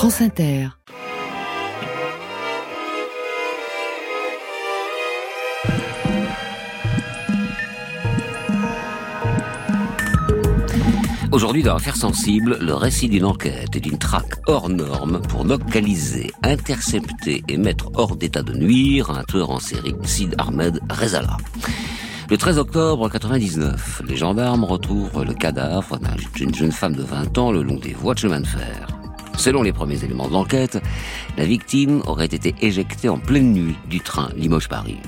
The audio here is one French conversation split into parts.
France Inter. Aujourd'hui, dans Affaires sensible, le récit d'une enquête et d'une traque hors norme pour localiser, intercepter et mettre hors d'état de nuire un tueur en série, Sid Ahmed Rezala. Le 13 octobre 99, les gendarmes retrouvent le cadavre d'une jeune femme de 20 ans le long des voies de chemin de fer. Selon les premiers éléments de l'enquête, la victime aurait été éjectée en pleine nuit du train Limoges-Paris.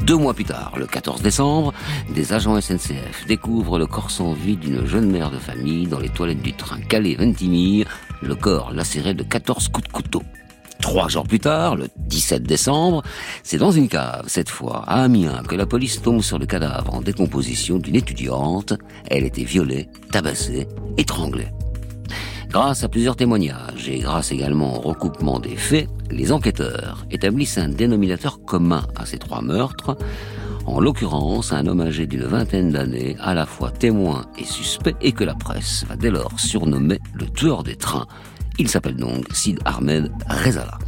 Deux mois plus tard, le 14 décembre, des agents SNCF découvrent le corps sans vie d'une jeune mère de famille dans les toilettes du train Calais-Ventimille, le corps lacéré de 14 coups de couteau. Trois jours plus tard, le 17 décembre, c'est dans une cave, cette fois à Amiens, que la police tombe sur le cadavre en décomposition d'une étudiante. Elle était violée, tabassée, étranglée. Grâce à plusieurs témoignages et grâce également au recoupement des faits, les enquêteurs établissent un dénominateur commun à ces trois meurtres, en l'occurrence un homme âgé d'une vingtaine d'années, à la fois témoin et suspect, et que la presse va dès lors surnommer le tueur des trains. Il s'appelle donc Sid Ahmed Rezala.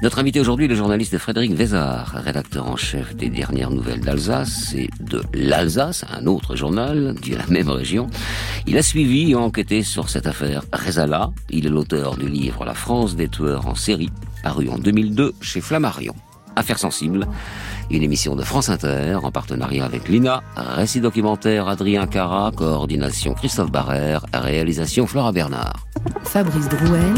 Notre invité aujourd'hui, le journaliste Frédéric Vézard, rédacteur en chef des dernières nouvelles d'Alsace et de l'Alsace, un autre journal de la même région. Il a suivi et enquêté sur cette affaire Rezala. Il est l'auteur du livre La France des tueurs en série, paru en 2002 chez Flammarion. Affaire sensible, une émission de France Inter en partenariat avec l'INA, récit documentaire Adrien Cara, coordination Christophe Barrère, réalisation Flora Bernard. Fabrice Drouel,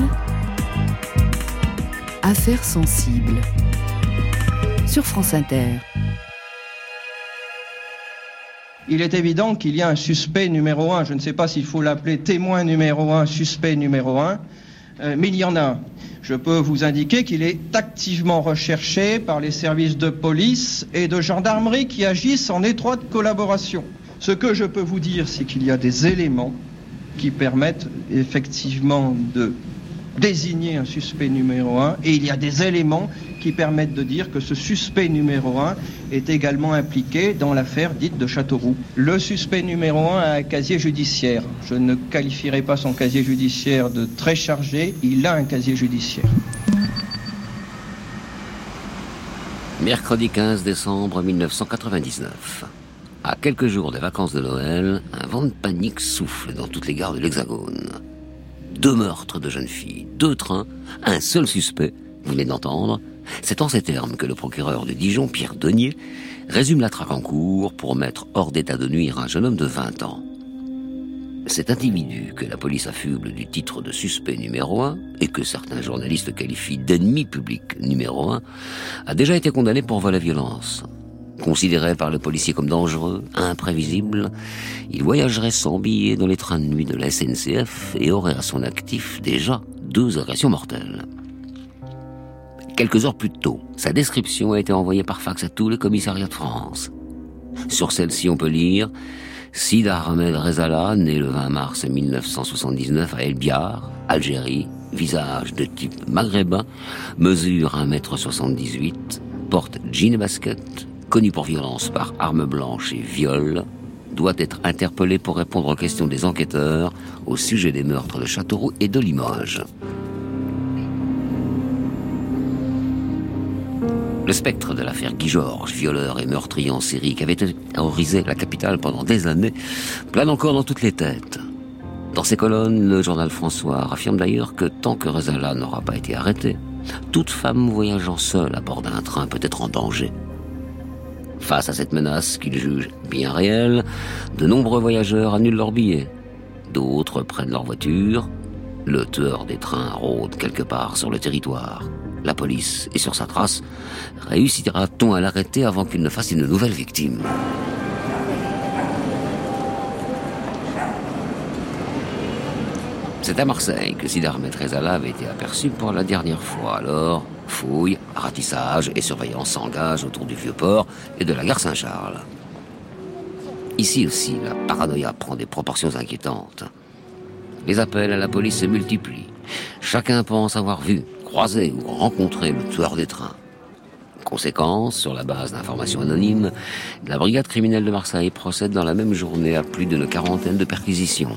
Affaires sensibles sur France Inter. Il est évident qu'il y a un suspect numéro un. Je ne sais pas s'il faut l'appeler témoin numéro un, suspect numéro un, euh, mais il y en a un. Je peux vous indiquer qu'il est activement recherché par les services de police et de gendarmerie qui agissent en étroite collaboration. Ce que je peux vous dire, c'est qu'il y a des éléments qui permettent effectivement de désigner un suspect numéro un et il y a des éléments qui permettent de dire que ce suspect numéro un est également impliqué dans l'affaire dite de Châteauroux. Le suspect numéro un a un casier judiciaire. Je ne qualifierai pas son casier judiciaire de très chargé, il a un casier judiciaire. Mercredi 15 décembre 1999. À quelques jours des vacances de Noël, un vent de panique souffle dans toutes les gares de l'Hexagone deux meurtres de jeunes filles, deux trains, un seul suspect, vous venez d'entendre. C'est en ces termes que le procureur de Dijon, Pierre Denier, résume la traque en cours pour mettre hors d'état de nuire un jeune homme de 20 ans. Cet individu que la police affuble du titre de suspect numéro 1 et que certains journalistes qualifient d'ennemi public numéro 1 a déjà été condamné pour vol à violence. Considéré par le policier comme dangereux, imprévisible, il voyagerait sans billet dans les trains de nuit de la SNCF et aurait à son actif déjà deux agressions mortelles. Quelques heures plus tôt, sa description a été envoyée par fax à tous les commissariats de France. Sur celle-ci, on peut lire Sid Ahmed Rezala, né le 20 mars 1979 à El Biar, Algérie, visage de type maghrébin, mesure 1m78, porte jean et basket, connu pour violence par arme blanche et viol, doit être interpellé pour répondre aux questions des enquêteurs au sujet des meurtres de Châteauroux et de Limoges. Le spectre de l'affaire Guy Georges, violeur et meurtrier en série qui avait terrorisé la capitale pendant des années, plane encore dans toutes les têtes. Dans ses colonnes, le journal François affirme d'ailleurs que tant que Rezala n'aura pas été arrêté, toute femme voyageant seule à bord d'un train peut être en danger. Face à cette menace qu'il juge bien réelle, de nombreux voyageurs annulent leurs billets. D'autres prennent leur voiture. Le tueur des trains rôde quelque part sur le territoire. La police est sur sa trace. Réussira-t-on à l'arrêter avant qu'il ne fasse une nouvelle victime? C'est à Marseille que Sidar Rezala avait été aperçu pour la dernière fois. Alors, fouilles, ratissage et surveillance s'engagent autour du vieux port et de la gare Saint-Charles. Ici aussi, la paranoïa prend des proportions inquiétantes. Les appels à la police se multiplient. Chacun pense avoir vu, croisé ou rencontré le tueur des trains. Conséquence, sur la base d'informations anonymes, la brigade criminelle de Marseille procède dans la même journée à plus d'une quarantaine de perquisitions.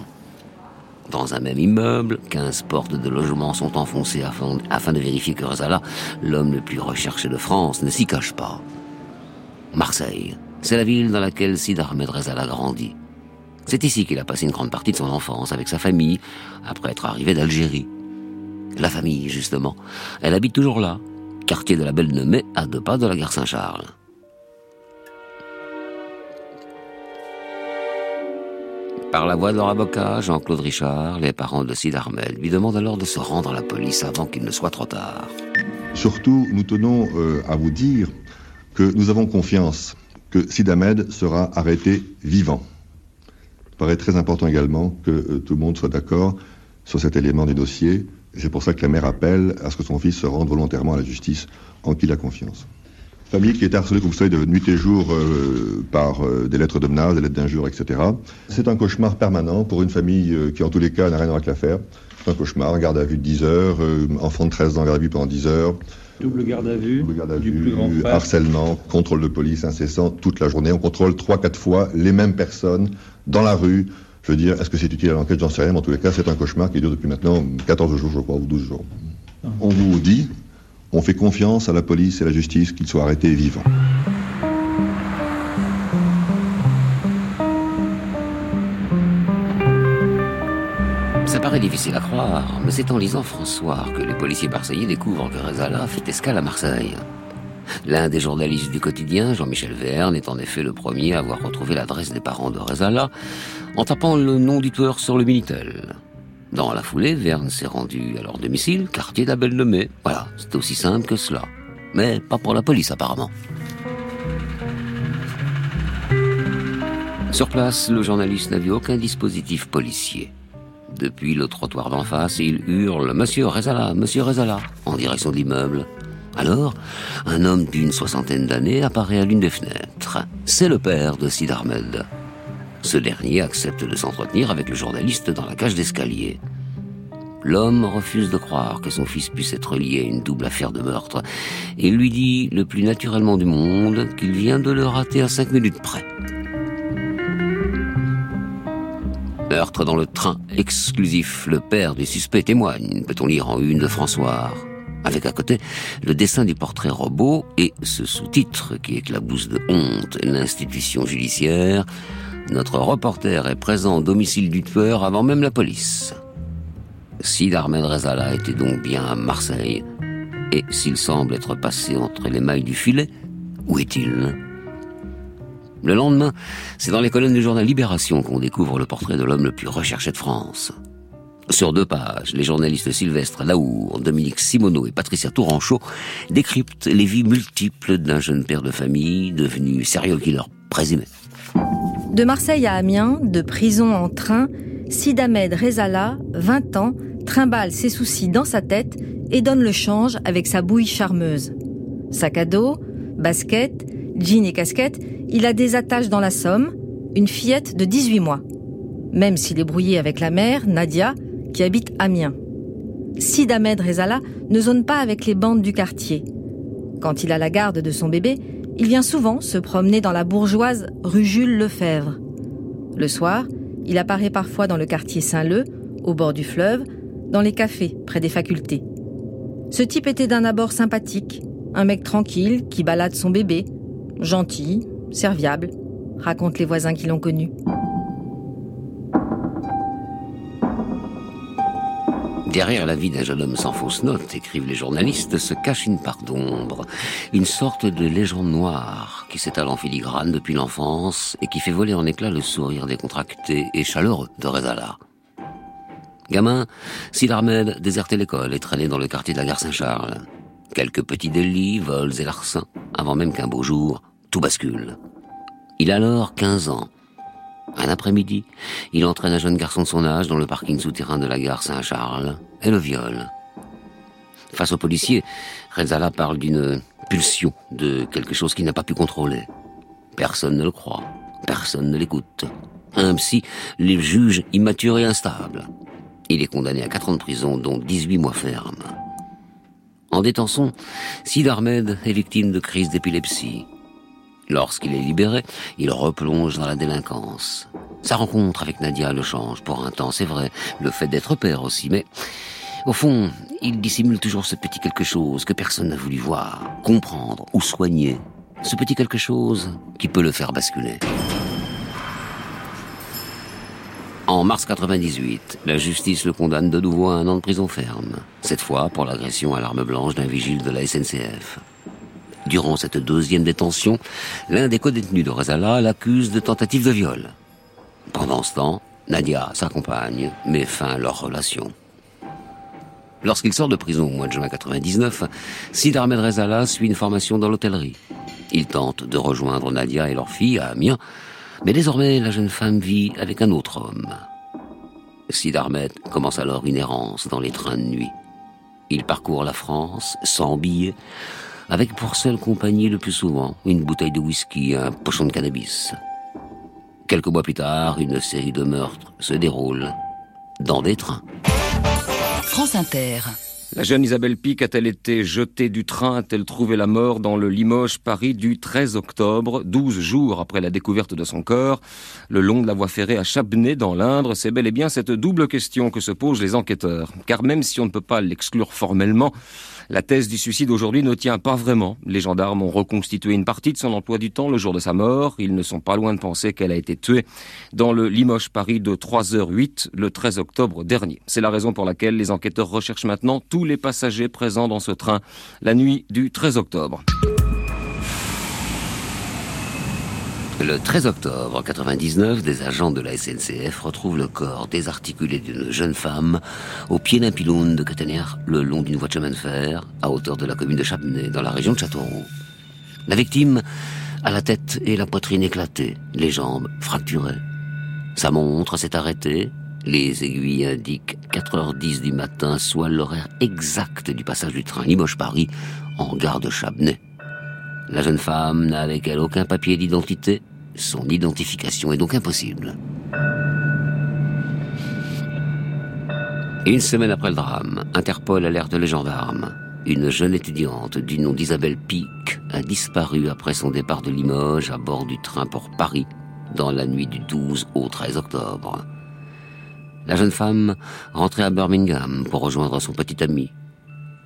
Dans un même immeuble, 15 portes de logement sont enfoncées afin, de vérifier que Rezala, l'homme le plus recherché de France, ne s'y cache pas. Marseille, c'est la ville dans laquelle Sid Ahmed Rezala grandit. C'est ici qu'il a passé une grande partie de son enfance avec sa famille, après être arrivé d'Algérie. La famille, justement. Elle habite toujours là, quartier de la Belle Nemée, à deux pas de la gare Saint-Charles. Par la voix de leur avocat, Jean-Claude Richard, les parents de Sid Ahmed lui demandent alors de se rendre à la police avant qu'il ne soit trop tard. Surtout, nous tenons euh, à vous dire que nous avons confiance que Sid Ahmed sera arrêté vivant. Il paraît très important également que euh, tout le monde soit d'accord sur cet élément du dossier. C'est pour ça que la mère appelle à ce que son fils se rende volontairement à la justice, en qui il a confiance. Famille qui est harcelée, comme vous savez, de nuit et jour euh, par euh, des lettres de menaces, des lettres d'injures, etc. C'est un cauchemar permanent pour une famille euh, qui, en tous les cas, n'a rien à voir avec l'affaire. C'est un cauchemar, garde à vue de 10 heures, enfant de 13 ans, garde à vue pendant 10 heures. Double garde à vue, Double garde à du vue, plus grand frère. harcèlement, contrôle de police incessant toute la journée. On contrôle 3-4 fois les mêmes personnes dans la rue. Je veux dire, est-ce que c'est utile à l'enquête? J'en sais rien, mais en tous les cas, c'est un cauchemar qui dure depuis maintenant 14 jours, je crois, ou 12 jours. On vous dit, on fait confiance à la police et à la justice qu'ils soient arrêtés vivants. Ça paraît difficile à croire, mais c'est en lisant François que les policiers marseillais découvrent que Rezala fait escale à Marseille. L'un des journalistes du quotidien, Jean-Michel Verne, est en effet le premier à avoir retrouvé l'adresse des parents de Rezala en tapant le nom du tueur sur le Minitel. Dans la foulée, Verne s'est rendu à leur domicile, quartier d'Abel Lemay. Voilà, c'est aussi simple que cela. Mais pas pour la police apparemment. Sur place, le journaliste n'a vu aucun dispositif policier. Depuis le trottoir d'en face, il hurle Monsieur Rezala, Monsieur Rezala, en direction de l'immeuble. Alors, un homme d'une soixantaine d'années apparaît à l'une des fenêtres. C'est le père de Sid Ahmed. Ce dernier accepte de s'entretenir avec le journaliste dans la cage d'escalier. L'homme refuse de croire que son fils puisse être lié à une double affaire de meurtre. Il lui dit le plus naturellement du monde qu'il vient de le rater à cinq minutes près. Meurtre dans le train exclusif. Le père du suspect témoigne, peut-on lire en une de François. Avec à côté le dessin du portrait robot et ce sous-titre qui éclabousse de honte l'institution judiciaire. Notre reporter est présent au domicile du tueur avant même la police. Sid Ahmed Rezala était donc bien à Marseille. Et s'il semble être passé entre les mailles du filet, où est-il? Le lendemain, c'est dans les colonnes du journal Libération qu'on découvre le portrait de l'homme le plus recherché de France. Sur deux pages, les journalistes Sylvestre Laour, Dominique Simoneau et Patricia Touranchot décryptent les vies multiples d'un jeune père de famille devenu serial killer présumé. De Marseille à Amiens, de prison en train, Sid Ahmed Rezala, 20 ans, trimballe ses soucis dans sa tête et donne le change avec sa bouille charmeuse. Sac à dos, basket, jean et casquette, il a des attaches dans la Somme, une fillette de 18 mois. Même s'il est brouillé avec la mère, Nadia, qui habite Amiens. Sid Ahmed Rezala ne zone pas avec les bandes du quartier. Quand il a la garde de son bébé, il vient souvent se promener dans la bourgeoise rue Jules Lefebvre. Le soir, il apparaît parfois dans le quartier Saint-Leu, au bord du fleuve, dans les cafés près des facultés. Ce type était d'un abord sympathique, un mec tranquille qui balade son bébé, gentil, serviable, racontent les voisins qui l'ont connu. Derrière la vie d'un jeune homme sans fausse note, écrivent les journalistes, se cache une part d'ombre, une sorte de légende noire qui s'étale en filigrane depuis l'enfance et qui fait voler en éclats le sourire décontracté et chaleureux de Rezala. Gamin, Sid Ahmed désertait l'école et traînait dans le quartier de la gare Saint-Charles. Quelques petits délits, vols et larcins, avant même qu'un beau jour, tout bascule. Il a alors 15 ans. Un après-midi, il entraîne un jeune garçon de son âge dans le parking souterrain de la gare Saint-Charles et le viole. Face aux policiers, Rezala parle d'une pulsion, de quelque chose qu'il n'a pas pu contrôler. Personne ne le croit, personne ne l'écoute. Un psy les juge immature et instable. Il est condamné à 4 ans de prison, dont 18 mois fermes. En détention, Sid Ahmed est victime de crise d'épilepsie. Lorsqu'il est libéré, il replonge dans la délinquance. Sa rencontre avec Nadia le change pour un temps, c'est vrai, le fait d'être père aussi, mais au fond, il dissimule toujours ce petit quelque chose que personne n'a voulu voir, comprendre ou soigner. Ce petit quelque chose qui peut le faire basculer. En mars 98, la justice le condamne de nouveau à un an de prison ferme, cette fois pour l'agression à l'arme blanche d'un vigile de la SNCF. Durant cette deuxième détention, l'un des co-détenus de Rezala l'accuse de tentative de viol. Pendant ce temps, Nadia, sa compagne, met fin à leur relation. Lorsqu'il sort de prison au mois de juin 99, Sid Ahmed Rezala suit une formation dans l'hôtellerie. Il tente de rejoindre Nadia et leur fille à Amiens, mais désormais la jeune femme vit avec un autre homme. Sid commence alors une errance dans les trains de nuit. Il parcourt la France sans billets, avec pour seule compagnie le plus souvent une bouteille de whisky et un pochon de cannabis. Quelques mois plus tard, une série de meurtres se déroule dans des trains. France Inter. La jeune Isabelle Pic a-t-elle été jetée du train A-t-elle trouvé la mort dans le Limoges-Paris du 13 octobre, 12 jours après la découverte de son corps, le long de la voie ferrée à Chabenay dans l'Indre? C'est bel et bien cette double question que se posent les enquêteurs. Car même si on ne peut pas l'exclure formellement, la thèse du suicide aujourd'hui ne tient pas vraiment. Les gendarmes ont reconstitué une partie de son emploi du temps le jour de sa mort. Ils ne sont pas loin de penser qu'elle a été tuée dans le Limoges-Paris de 3h08 le 13 octobre dernier. C'est la raison pour laquelle les enquêteurs recherchent maintenant tous les passagers présents dans ce train la nuit du 13 octobre. Le 13 octobre 99, des agents de la SNCF retrouvent le corps désarticulé d'une jeune femme au pied d'un pylône de caténaire le long d'une voie de chemin de fer à hauteur de la commune de Chapenay dans la région de Châteauroux. La victime a la tête et la poitrine éclatées, les jambes fracturées. Sa montre s'est arrêtée, les aiguilles indiquent 4h10 du matin, soit l'horaire exact du passage du train Limoges-Paris en gare de Chabenay. La jeune femme n'a avec elle aucun papier d'identité, son identification est donc impossible. Une semaine après le drame, Interpol alerte les gendarmes. Une jeune étudiante du nom d'Isabelle Pic a disparu après son départ de Limoges à bord du train pour Paris dans la nuit du 12 au 13 octobre. La jeune femme rentrait à Birmingham pour rejoindre son petit ami.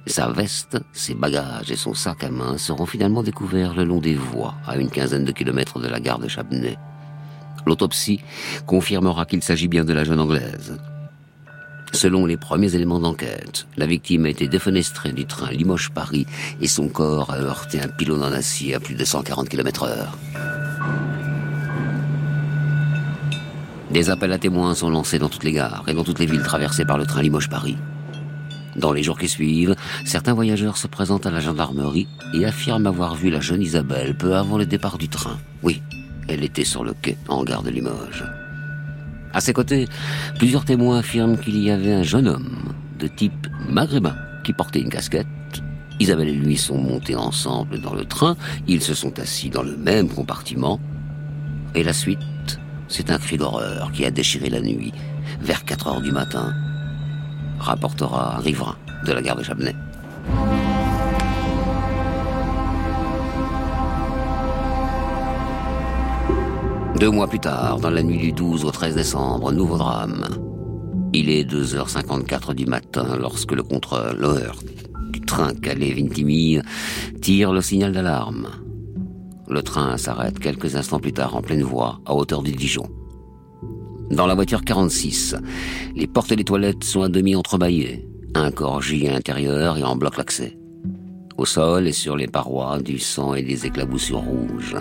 Sa veste, ses bagages et son sac à main seront finalement découverts le long des voies, à une quinzaine de kilomètres de la gare de Chabenay. L'autopsie confirmera qu'il s'agit bien de la jeune anglaise. Selon les premiers éléments d'enquête, la victime a été défenestrée du train Limoges-Paris et son corps a heurté un pylône en acier à plus de 140 km heure. Des appels à témoins sont lancés dans toutes les gares et dans toutes les villes traversées par le train Limoges-Paris. Dans les jours qui suivent, certains voyageurs se présentent à la gendarmerie et affirment avoir vu la jeune Isabelle peu avant le départ du train. Oui, elle était sur le quai en gare de Limoges. À ses côtés, plusieurs témoins affirment qu'il y avait un jeune homme de type maghrébin qui portait une casquette. Isabelle et lui sont montés ensemble dans le train, ils se sont assis dans le même compartiment. Et la suite, c'est un cri d'horreur qui a déchiré la nuit, vers 4 heures du matin, rapportera un riverain de la gare de Chabenay. Deux mois plus tard, dans la nuit du 12 au 13 décembre, nouveau drame. Il est 2h54 du matin lorsque le contrôleur du train Calais-Vintimille tire le signal d'alarme. Le train s'arrête quelques instants plus tard en pleine voie, à hauteur du Dijon. Dans la voiture 46, les portes des toilettes sont à demi entrebâillées. Un corps gît à l'intérieur et en bloque l'accès. Au sol et sur les parois, du sang et des éclaboussures rouges.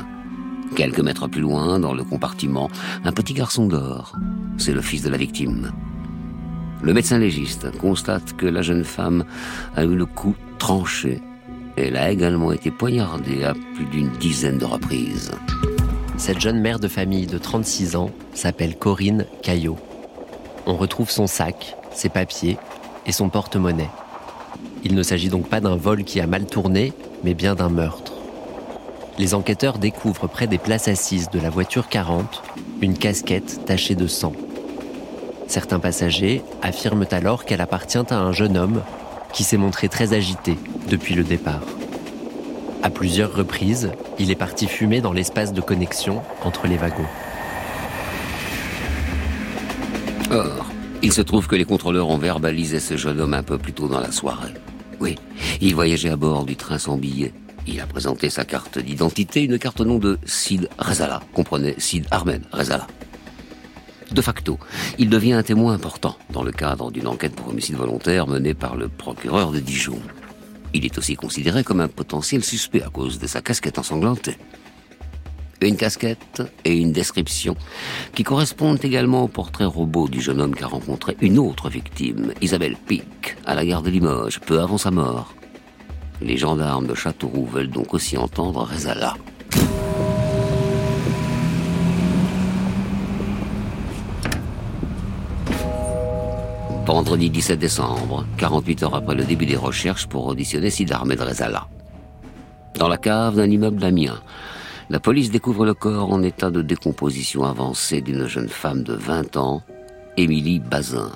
Quelques mètres plus loin, dans le compartiment, un petit garçon dort. C'est le fils de la victime. Le médecin légiste constate que la jeune femme a eu le cou tranché. Elle a également été poignardée à plus d'une dizaine de reprises. Cette jeune mère de famille de 36 ans s'appelle Corinne Caillot. On retrouve son sac, ses papiers et son porte-monnaie. Il ne s'agit donc pas d'un vol qui a mal tourné, mais bien d'un meurtre. Les enquêteurs découvrent près des places assises de la voiture 40 une casquette tachée de sang. Certains passagers affirment alors qu'elle appartient à un jeune homme qui s'est montré très agité depuis le départ. À plusieurs reprises, il est parti fumer dans l'espace de connexion entre les wagons. Or, il se trouve que les contrôleurs ont verbalisé ce jeune homme un peu plus tôt dans la soirée. Oui, il voyageait à bord du train sans billet. Il a présenté sa carte d'identité, une carte au nom de Sid Rezala, comprenez Sid Ahmed Rezala. De facto, il devient un témoin important dans le cadre d'une enquête pour homicide volontaire menée par le procureur de Dijon. Il est aussi considéré comme un potentiel suspect à cause de sa casquette ensanglantée. Une casquette et une description qui correspondent également au portrait robot du jeune homme qui a rencontré une autre victime, Isabelle Pic, à la gare de Limoges, peu avant sa mort. Les gendarmes de Châteauroux veulent donc aussi entendre Rezala. Vendredi 17 décembre, 48 heures après le début des recherches pour auditionner Sid Ahmed Rezala. Dans la cave d'un immeuble d'Amiens, la police découvre le corps en état de décomposition avancée d'une jeune femme de 20 ans, Émilie Bazin.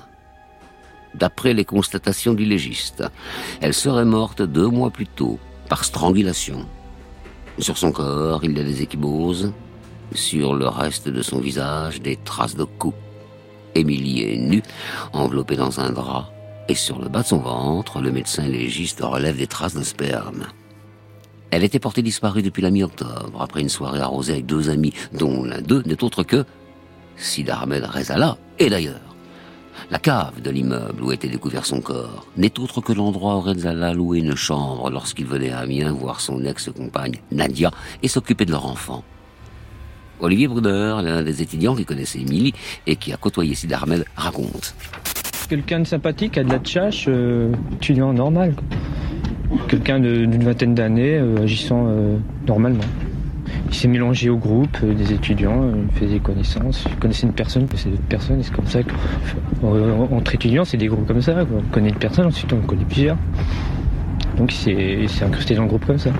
D'après les constatations du légiste, elle serait morte deux mois plus tôt par strangulation. Sur son corps, il y a des échymoses. Sur le reste de son visage, des traces de coups. Émilie est nue, enveloppée dans un drap, et sur le bas de son ventre, le médecin légiste relève des traces de sperme. Elle était portée disparue depuis la mi-octobre, après une soirée arrosée avec deux amis, dont l'un d'eux n'est autre que Sid Rezala, et d'ailleurs. La cave de l'immeuble où était découvert son corps n'est autre que l'endroit où Rezala louait une chambre lorsqu'il venait à Amiens voir son ex-compagne Nadia et s'occuper de leur enfant. Olivier Bruder, l'un des étudiants qui connaissait Émilie et qui a côtoyé Sid raconte. Quelqu'un de sympathique, a de la tchatche, euh, étudiant normal. Quelqu'un d'une vingtaine d'années, euh, agissant euh, normalement. Il s'est mélangé au groupe des étudiants, il faisait connaissance, il connaissait une personne, c'est d'autres personnes, c'est comme ça qu'entre étudiants, c'est des groupes comme ça. On connaît une personne, ensuite on connaît plusieurs. Donc il s'est incrusté dans le groupe comme ça.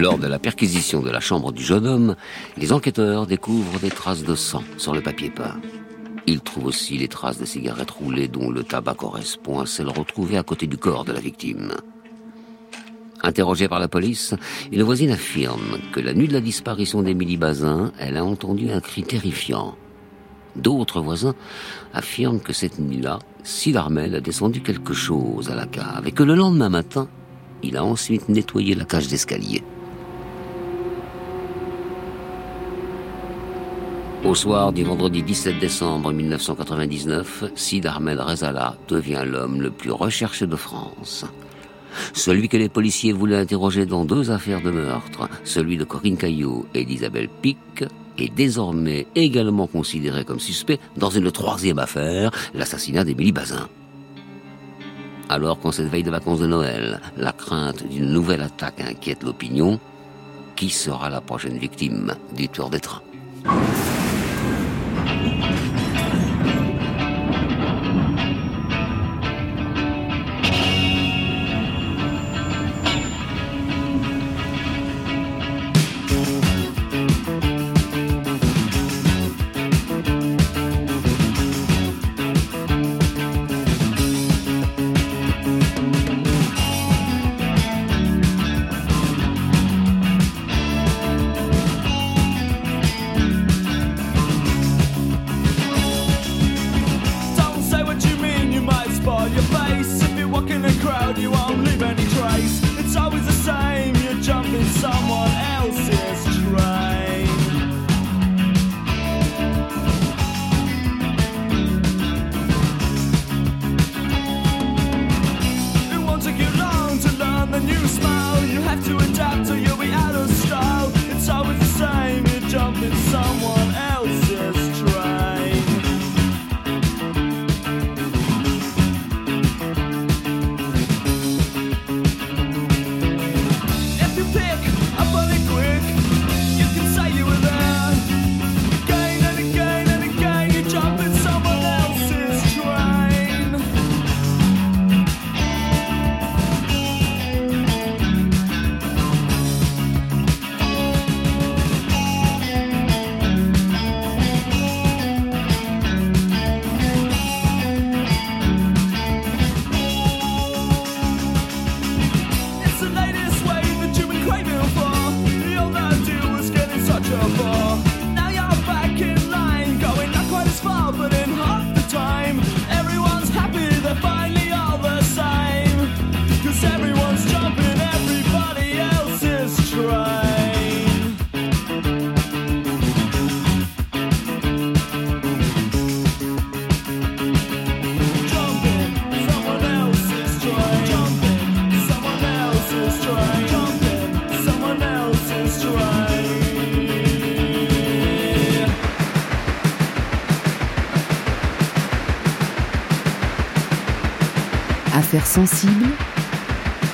Lors de la perquisition de la chambre du jeune homme, les enquêteurs découvrent des traces de sang sur le papier peint. Ils trouvent aussi les traces de cigarettes roulées dont le tabac correspond à celles retrouvées à côté du corps de la victime. Interrogée par la police, une voisine affirme que la nuit de la disparition d'Émilie Bazin, elle a entendu un cri terrifiant. D'autres voisins affirment que cette nuit-là, Sid Armel a descendu quelque chose à la cave et que le lendemain matin, il a ensuite nettoyé la cage d'escalier. Au soir du vendredi 17 décembre 1999, Sid Ahmed Rezala devient l'homme le plus recherché de France. Celui que les policiers voulaient interroger dans deux affaires de meurtre, celui de Corinne Caillot et d'Isabelle Pic, est désormais également considéré comme suspect dans une troisième affaire, l'assassinat d'Émilie Bazin. Alors qu'en cette veille de vacances de Noël, la crainte d'une nouvelle attaque inquiète l'opinion, qui sera la prochaine victime du tour des trains? Thank you.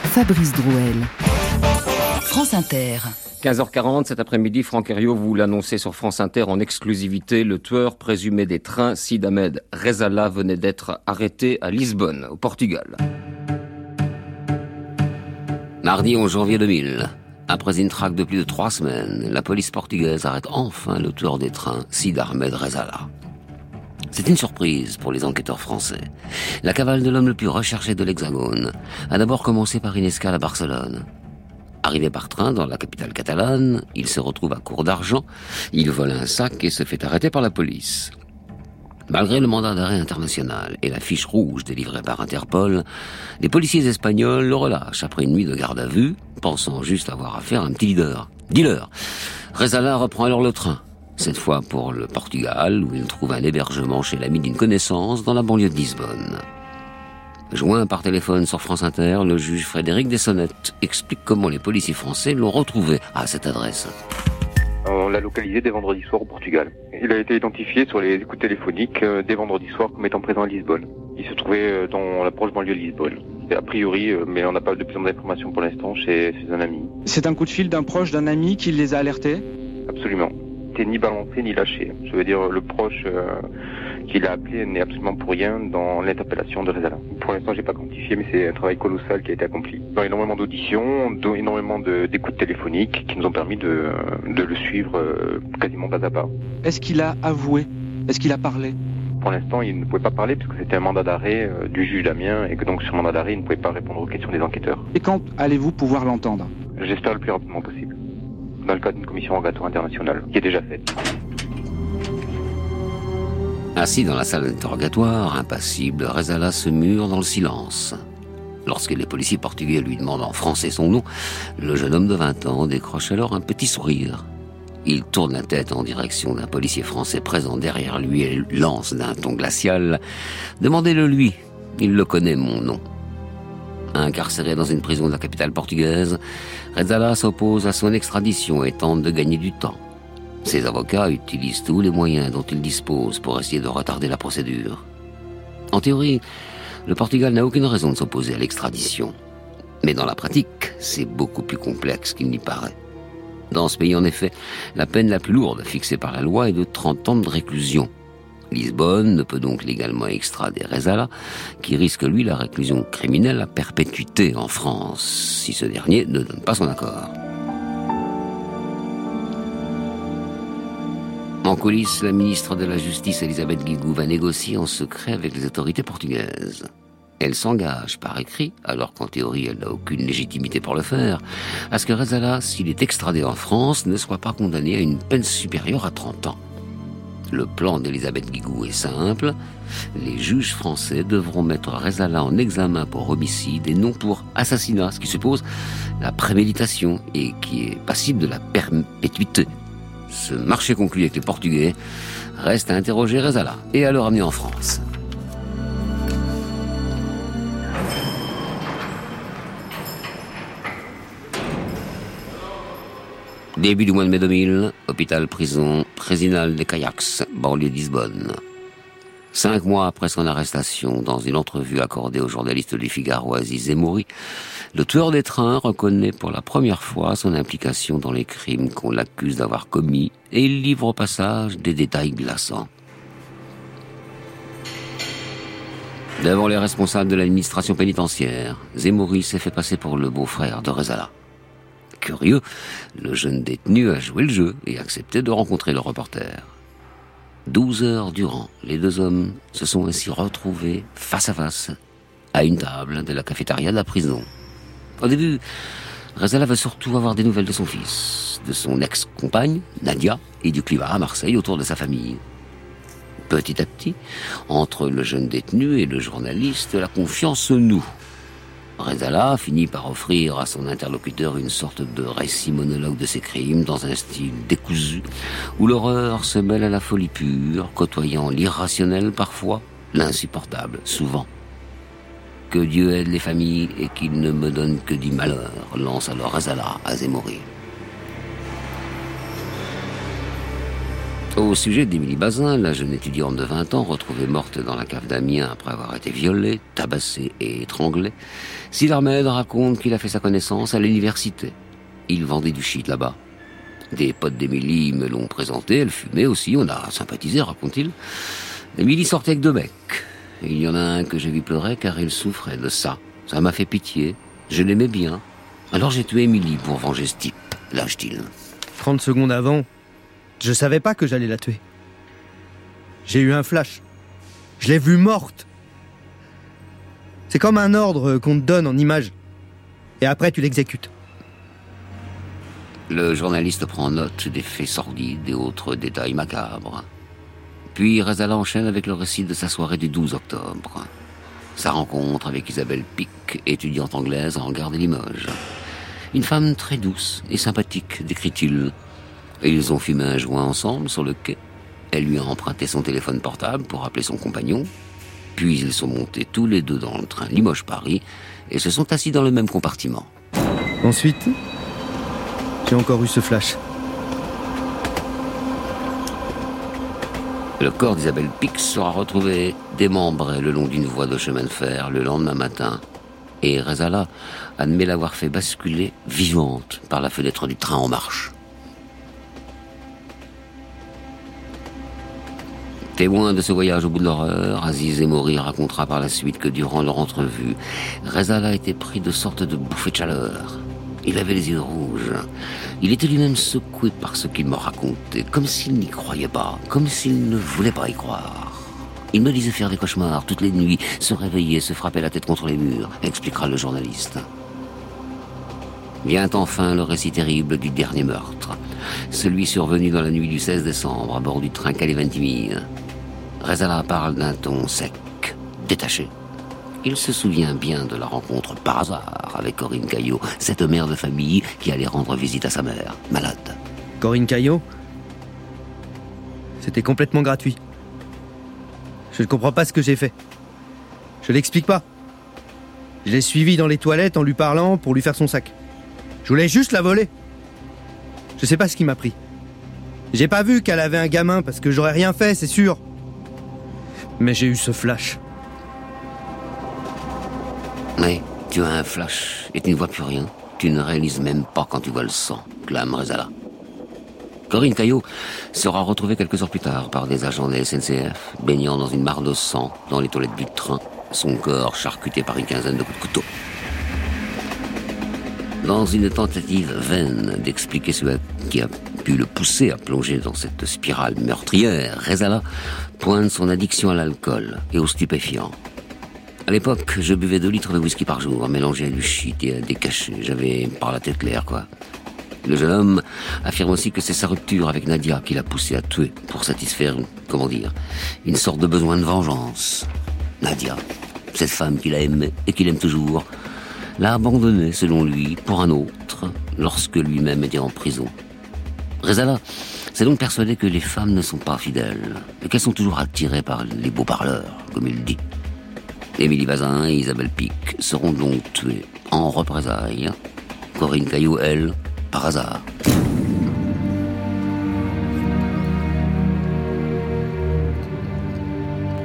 Fabrice Drouel. France Inter. 15h40 cet après-midi, Franck Herriot vous l'annonçait sur France Inter en exclusivité. Le tueur présumé des trains, Sid Ahmed Rezala, venait d'être arrêté à Lisbonne, au Portugal. Mardi 11 janvier 2000. Après une traque de plus de trois semaines, la police portugaise arrête enfin le tueur des trains, Sid Ahmed Rezala. C'est une surprise pour les enquêteurs français. La cavale de l'homme le plus recherché de l'Hexagone a d'abord commencé par une escale à Barcelone. Arrivé par train dans la capitale catalane, il se retrouve à court d'argent, il vole un sac et se fait arrêter par la police. Malgré le mandat d'arrêt international et la fiche rouge délivrée par Interpol, les policiers espagnols le relâchent après une nuit de garde à vue, pensant juste avoir affaire à un petit leader. Dealer. Rezala reprend alors le train, cette fois pour le Portugal, où il trouve un hébergement chez l'ami d'une connaissance dans la banlieue de Lisbonne. Joint par téléphone sur France Inter, le juge Frédéric Dessonnettes explique comment les policiers français l'ont retrouvé à cette adresse. On l'a localisé dès vendredi soir au Portugal. Il a été identifié sur les écoutes téléphoniques euh, dès vendredi soir comme étant présent à Lisbonne. Il se trouvait euh, dans la proche banlieue de Lisbonne. A priori, euh, mais on n'a pas de plus d'informations pour l'instant, chez, chez un ami. C'est un coup de fil d'un proche d'un ami qui les a alertés? Absolument. Ni balancé ni lâché. Je veux dire, le proche qu'il a appelé n'est absolument pour rien dans l'interpellation de Rezala. Pour l'instant, j'ai pas quantifié, mais c'est un travail colossal qui a été accompli. Dans énormément d'auditions, énormément d'écoutes téléphoniques qui nous ont permis de, de le suivre euh, quasiment pas à pas. Est-ce qu'il a avoué? Est-ce qu'il a parlé? Pour l'instant, il ne pouvait pas parler puisque c'était un mandat d'arrêt euh, du juge Damien et que donc sur mandat d'arrêt, il ne pouvait pas répondre aux questions des enquêteurs. Et quand allez-vous pouvoir l'entendre? J'espère le plus rapidement possible. Dans le cadre d'une commission rogatoire internationale qui est déjà faite. Assis dans la salle d'interrogatoire, impassible, Rezala se mure dans le silence. Lorsque les policiers portugais lui demandent en français son nom, le jeune homme de 20 ans décroche alors un petit sourire. Il tourne la tête en direction d'un policier français présent derrière lui et lance d'un ton glacial « Demandez-le lui, il le connaît mon nom ». Incarcéré dans une prison de la capitale portugaise, Rezala s'oppose à son extradition et tente de gagner du temps. Ses avocats utilisent tous les moyens dont ils disposent pour essayer de retarder la procédure. En théorie, le Portugal n'a aucune raison de s'opposer à l'extradition. Mais dans la pratique, c'est beaucoup plus complexe qu'il n'y paraît. Dans ce pays, en effet, la peine la plus lourde fixée par la loi est de 30 ans de réclusion. Lisbonne ne peut donc légalement extrader Rezala, qui risque lui la réclusion criminelle à perpétuité en France, si ce dernier ne donne pas son accord. En coulisses, la ministre de la Justice, Elisabeth Guigou, va négocier en secret avec les autorités portugaises. Elle s'engage par écrit, alors qu'en théorie elle n'a aucune légitimité pour le faire, à ce que Rezala, s'il est extradé en France, ne soit pas condamné à une peine supérieure à 30 ans. Le plan d'Elisabeth Guigou est simple. Les juges français devront mettre Rezala en examen pour homicide et non pour assassinat, ce qui suppose la préméditation et qui est passible de la perpétuité ce marché conclu avec les Portugais, reste à interroger Rezala et à le ramener en France. Début du mois de mai 2000, hôpital-prison Présinal des Caillacs, banlieue de Lisbonne. Cinq mois après son arrestation, dans une entrevue accordée au journaliste du Figaro Aziz le tueur des trains reconnaît pour la première fois son implication dans les crimes qu'on l'accuse d'avoir commis et il livre au passage des détails glaçants. Devant les responsables de l'administration pénitentiaire, Zemouri s'est fait passer pour le beau-frère de Rezala. Curieux, le jeune détenu a joué le jeu et accepté de rencontrer le reporter. Douze heures durant, les deux hommes se sont ainsi retrouvés face à face à une table de la cafétéria de la prison. Au début, Rezala veut surtout avoir des nouvelles de son fils, de son ex-compagne, Nadia, et du climat à Marseille autour de sa famille. Petit à petit, entre le jeune détenu et le journaliste, la confiance se noue. Rezala finit par offrir à son interlocuteur une sorte de récit monologue de ses crimes dans un style décousu, où l'horreur se mêle à la folie pure, côtoyant l'irrationnel parfois, l'insupportable souvent. Que Dieu aide les familles et qu'il ne me donne que du malheur, lance alors Rezala à Zemmouri. Au sujet d'Émilie Bazin, la jeune étudiante de 20 ans retrouvée morte dans la cave d'Amiens après avoir été violée, tabassée et étranglée, Sid Ahmed raconte qu'il a fait sa connaissance à l'université. Il vendait du shit là-bas. Des potes d'Émilie me l'ont présenté, elle fumait aussi, on a sympathisé, raconte-t-il. Émilie sortait avec deux mecs. Il y en a un que j'ai vu pleurer car il souffrait de ça. Ça m'a fait pitié. Je l'aimais bien. Alors j'ai tué Émilie pour venger ce type, lâche-t-il. 30 secondes avant, je savais pas que j'allais la tuer. J'ai eu un flash. Je l'ai vue morte. C'est comme un ordre qu'on te donne en image. Et après, tu l'exécutes. Le journaliste prend note des faits sordides et autres détails macabres. Puis Rezala enchaîne avec le récit de sa soirée du 12 octobre. Sa rencontre avec Isabelle Pic, étudiante anglaise en gare de Limoges. Une femme très douce et sympathique, décrit-il. Ils ont fumé un joint ensemble sur le quai. Elle lui a emprunté son téléphone portable pour appeler son compagnon. Puis ils sont montés tous les deux dans le train Limoges-Paris et se sont assis dans le même compartiment. Ensuite, j'ai encore eu ce flash. Le corps d'Isabelle Pix sera retrouvé démembré le long d'une voie de chemin de fer le lendemain matin. Et Rezala admet l'avoir fait basculer vivante par la fenêtre du train en marche. Témoin de ce voyage au bout de l'horreur, Aziz Emory racontera par la suite que durant leur entrevue, Rezala était pris de sortes de bouffées de chaleur. Il avait les yeux rouges. Il était lui-même secoué par ce qu'il me racontait, comme s'il n'y croyait pas, comme s'il ne voulait pas y croire. Il me disait faire des cauchemars toutes les nuits, se réveiller, se frapper la tête contre les murs, expliquera le journaliste. Vient enfin le récit terrible du dernier meurtre, celui survenu dans la nuit du 16 décembre à bord du train Calais-Ventimille. Rezala parle d'un ton sec, détaché. Il se souvient bien de la rencontre par hasard avec Corinne Caillot, cette mère de famille qui allait rendre visite à sa mère, malade. Corinne Caillot? C'était complètement gratuit. Je ne comprends pas ce que j'ai fait. Je l'explique pas. Je l'ai suivie dans les toilettes en lui parlant pour lui faire son sac. Je voulais juste la voler. Je sais pas ce qui m'a pris. J'ai pas vu qu'elle avait un gamin parce que j'aurais rien fait, c'est sûr. Mais j'ai eu ce flash. Oui, tu as un flash et tu ne vois plus rien. Tu ne réalises même pas quand tu vois le sang, clame Rezala. Corinne Caillot sera retrouvée quelques heures plus tard par des agents de la SNCF, baignant dans une mare de sang dans les toilettes du train, son corps charcuté par une quinzaine de coups de couteau. Dans une tentative vaine d'expliquer ce qui a pu le pousser à plonger dans cette spirale meurtrière, Rezala pointe son addiction à l'alcool et aux stupéfiants. À l'époque, je buvais 2 litres de whisky par jour, mélangé à du shit et à des cachets. J'avais par la tête claire, quoi. Le jeune homme affirme aussi que c'est sa rupture avec Nadia qui l'a poussé à tuer pour satisfaire, comment dire, une sorte de besoin de vengeance. Nadia, cette femme qu'il a aimée et qu'il aime toujours, l'a abandonné, selon lui, pour un autre, lorsque lui-même était en prison. Rezala s'est donc persuadé que les femmes ne sont pas fidèles, et qu'elles sont toujours attirées par les beaux parleurs, comme il dit. Émilie Bazin et Isabelle Pic seront donc tuées en représailles. Corinne Caillou, elle, par hasard.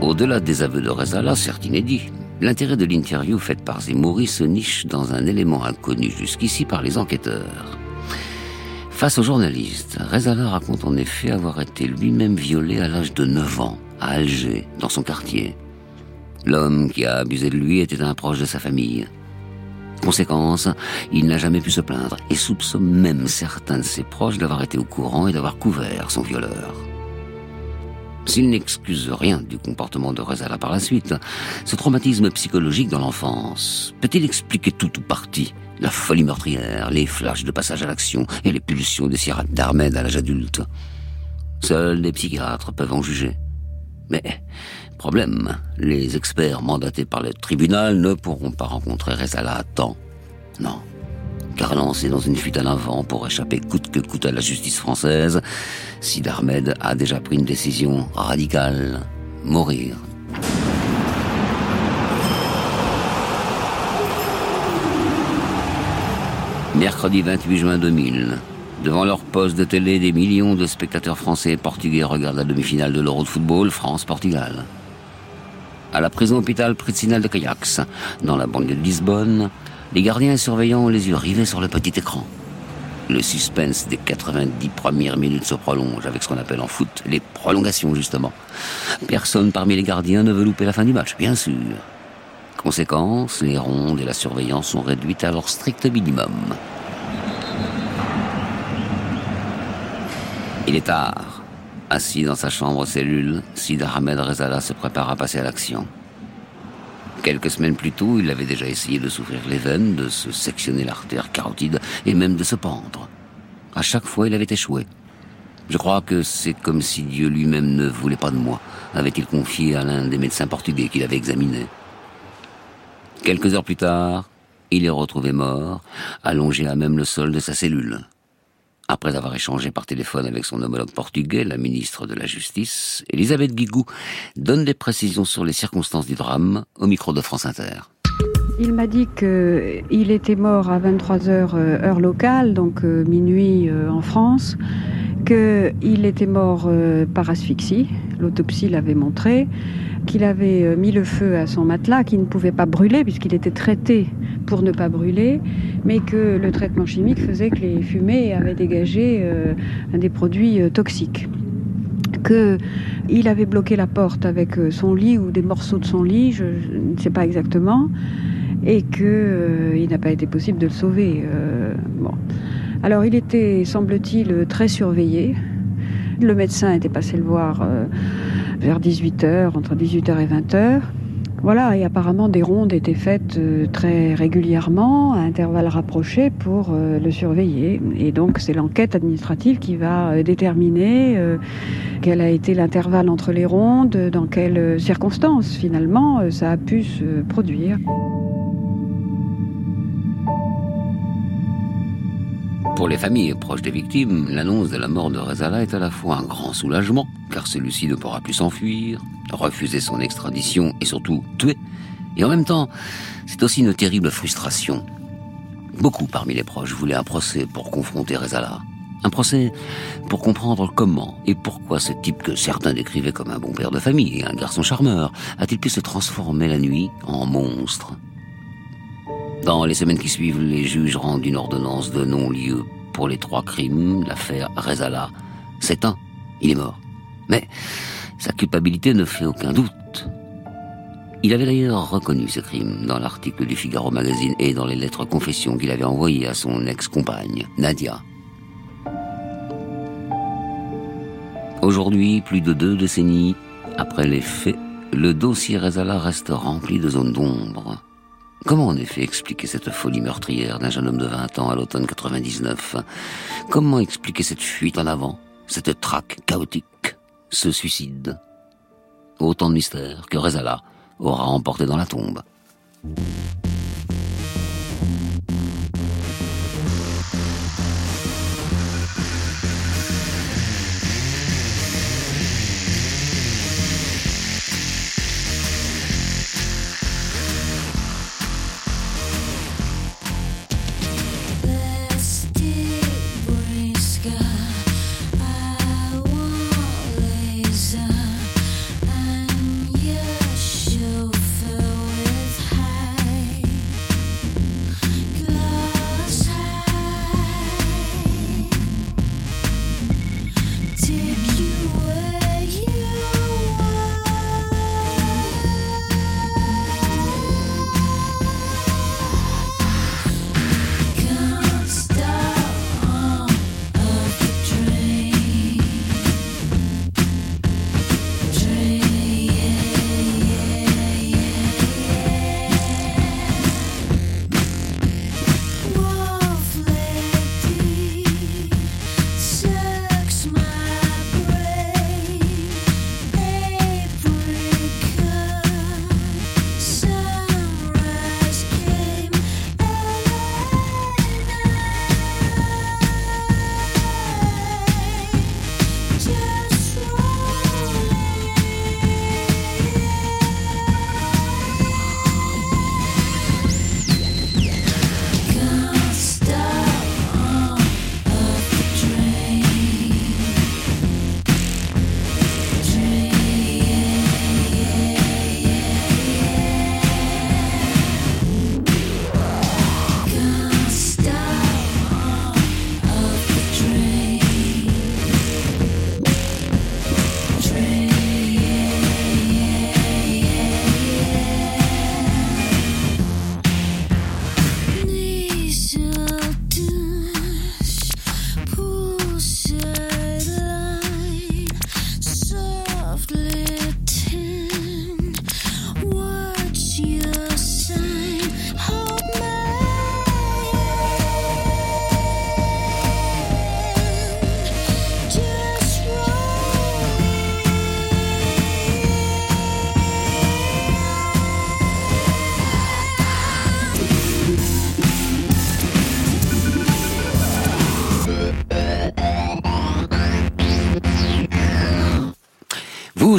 Au-delà des aveux de Rezala, certes inédits, l'intérêt de l'interview faite par Zemmouri se niche dans un élément inconnu jusqu'ici par les enquêteurs. Face aux journalistes, Rezala raconte en effet avoir été lui-même violé à l'âge de 9 ans, à Alger, dans son quartier. L'homme qui a abusé de lui était un proche de sa famille. Conséquence, il n'a jamais pu se plaindre et soupçonne même certains de ses proches d'avoir été au courant et d'avoir couvert son violeur. S'il n'excuse rien du comportement de Rezala par la suite, ce traumatisme psychologique dans l'enfance peut-il expliquer tout ou partie la folie meurtrière, les flashs de passage à l'action et les pulsions de Sierra d'Armed à l'âge adulte Seuls des psychiatres peuvent en juger. Mais, problème, les experts mandatés par le tribunal ne pourront pas rencontrer Rezala à temps. Non. Car lancé dans une fuite à l'avant pour échapper coûte que coûte à la justice française, Sid Ahmed a déjà pris une décision radicale. Mourir. Mercredi 28 juin 2000, Devant leur poste de télé, des millions de spectateurs français et portugais regardent la demi-finale de l'Euro de football France-Portugal. À la prison hôpital Pritzinal de Cayax, dans la banlieue de Lisbonne, les gardiens et surveillants ont les yeux rivés sur le petit écran. Le suspense des 90 premières minutes se prolonge avec ce qu'on appelle en foot les prolongations, justement. Personne parmi les gardiens ne veut louper la fin du match, bien sûr. Conséquence, les rondes et la surveillance sont réduites à leur strict minimum. Il est tard. Assis dans sa chambre cellule, Sid Ahmed Rezala se prépare à passer à l'action. Quelques semaines plus tôt, il avait déjà essayé de s'ouvrir les veines, de se sectionner l'artère carotide et même de se pendre. À chaque fois, il avait échoué. Je crois que c'est comme si Dieu lui-même ne voulait pas de moi, avait-il confié à l'un des médecins portugais qu'il avait examiné. Quelques heures plus tard, il est retrouvé mort, allongé à même le sol de sa cellule. Après avoir échangé par téléphone avec son homologue portugais, la ministre de la Justice, Elisabeth Guigou donne des précisions sur les circonstances du drame au micro de France Inter. Il m'a dit qu'il était mort à 23h euh, heure locale, donc euh, minuit euh, en France, qu'il était mort par asphyxie, l'autopsie l'avait montré, qu'il avait mis le feu à son matelas, qui ne pouvait pas brûler puisqu'il était traité pour ne pas brûler, mais que le traitement chimique faisait que les fumées avaient dégagé euh, des produits euh, toxiques qu'il avait bloqué la porte avec euh, son lit ou des morceaux de son lit, je, ne sais pas exactement, et qu'il n'a pas été possible de le sauver. bon. Alors il était, semble-t-il, très surveillé. Le médecin était passé le voir vers 18h, entre 18h et 20h. Voilà, et apparemment des rondes étaient faites euh, très régulièrement, à intervalles rapprochés, pour euh, le surveiller. Et donc c'est l'enquête administrative qui va euh, déterminer quel a été l'intervalle entre les rondes, dans quelles circonstances finalement ça a pu se produire. Pour les familles proches des victimes, l'annonce de la mort de Rezala est à la fois un grand soulagement, car celui-ci ne pourra plus s'enfuir, refuser son extradition et surtout tuer. Et en même temps, c'est aussi une terrible frustration. Beaucoup parmi les proches voulaient un procès pour confronter Rezala. Un procès pour comprendre comment et pourquoi ce type que certains décrivaient comme un bon père de famille et un garçon charmeur a-t-il pu se transformer la nuit en monstre. Dans les semaines qui suivent, les juges rendent une ordonnance de non-lieu pour les trois crimes. L'affaire Rezala un, Il est mort. Mais sa culpabilité ne fait aucun doute. Il avait d'ailleurs reconnu ce crime dans l'article du Figaro Magazine et dans les lettres confessions qu'il avait envoyées à son ex-compagne, Nadia. Aujourd'hui, plus de deux décennies après les faits, le dossier Rezala reste rempli de zones d'ombre. Comment en effet expliquer cette folie meurtrière d'un jeune homme de 20 ans à l'automne 99 Comment expliquer cette fuite en avant, cette traque chaotique ce suicide? Autant de mystères que Rezala aura emporté dans la tombe.